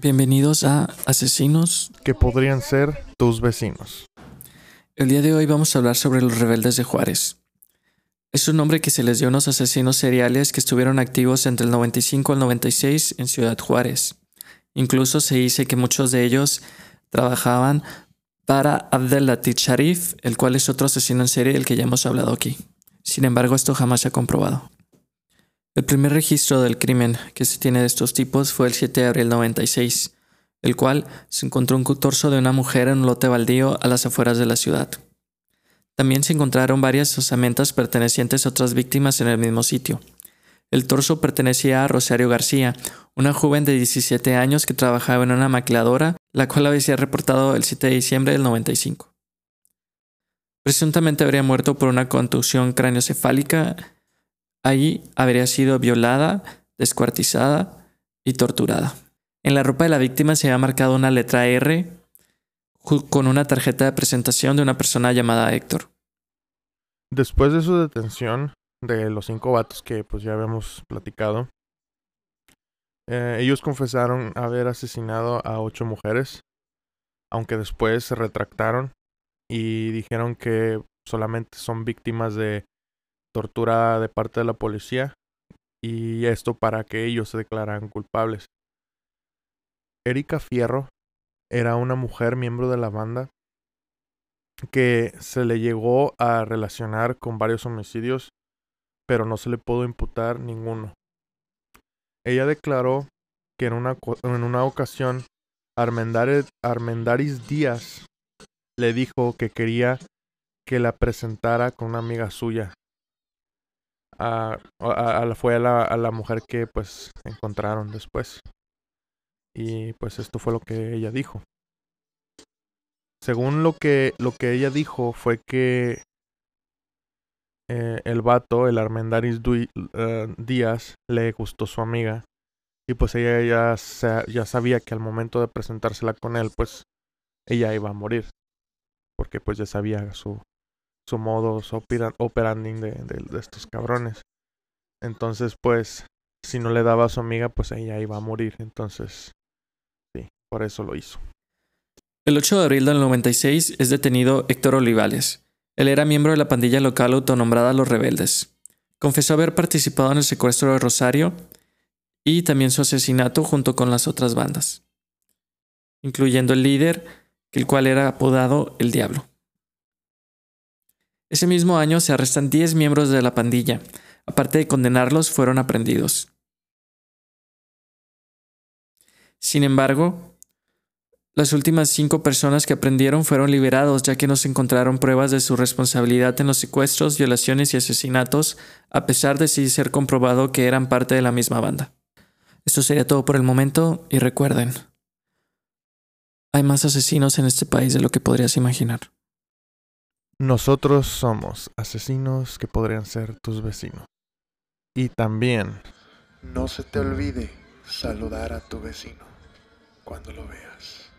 Bienvenidos a Asesinos. que podrían ser tus vecinos. El día de hoy vamos a hablar sobre los rebeldes de Juárez. Es un nombre que se les dio a unos asesinos seriales que estuvieron activos entre el 95 al 96 en Ciudad Juárez. Incluso se dice que muchos de ellos trabajaban para Abdel Latif Sharif, el cual es otro asesino en serie del que ya hemos hablado aquí. Sin embargo, esto jamás se ha comprobado. El primer registro del crimen que se tiene de estos tipos fue el 7 de abril 96, el cual se encontró un torso de una mujer en un lote baldío a las afueras de la ciudad. También se encontraron varias osamentas pertenecientes a otras víctimas en el mismo sitio. El torso pertenecía a Rosario García, una joven de 17 años que trabajaba en una maquiladora, la cual había sido reportado el 7 de diciembre del 95. Presuntamente habría muerto por una contusión craneocefálica Allí habría sido violada, descuartizada y torturada. En la ropa de la víctima se había marcado una letra R con una tarjeta de presentación de una persona llamada Héctor. Después de su detención de los cinco vatos que pues ya habíamos platicado, eh, ellos confesaron haber asesinado a ocho mujeres, aunque después se retractaron y dijeron que solamente son víctimas de tortura de parte de la policía y esto para que ellos se declararan culpables. Erika Fierro era una mujer miembro de la banda que se le llegó a relacionar con varios homicidios, pero no se le pudo imputar ninguno. Ella declaró que en una, en una ocasión Armendaris Díaz le dijo que quería que la presentara con una amiga suya a, a, fue a la, a la mujer que pues encontraron después. Y pues esto fue lo que ella dijo. Según lo que, lo que ella dijo fue que eh, el vato, el Armendaris eh, Díaz, le gustó su amiga. Y pues ella ya, ya sabía que al momento de presentársela con él, pues ella iba a morir. Porque pues ya sabía su, su modus operandi de, de, estos cabrones. Entonces, pues, si no le daba a su amiga, pues ella iba a morir. Entonces, sí, por eso lo hizo. El 8 de abril del 96 es detenido Héctor Olivales. Él era miembro de la pandilla local autonombrada Los Rebeldes. Confesó haber participado en el secuestro de Rosario y también su asesinato junto con las otras bandas, incluyendo el líder, el cual era apodado El Diablo. Ese mismo año se arrestan 10 miembros de la pandilla. Aparte de condenarlos, fueron aprendidos. Sin embargo, las últimas cinco personas que aprendieron fueron liberados ya que no se encontraron pruebas de su responsabilidad en los secuestros, violaciones y asesinatos, a pesar de sí ser comprobado que eran parte de la misma banda. Esto sería todo por el momento y recuerden, hay más asesinos en este país de lo que podrías imaginar. Nosotros somos asesinos que podrían ser tus vecinos. Y también... No se te olvide saludar a tu vecino cuando lo veas.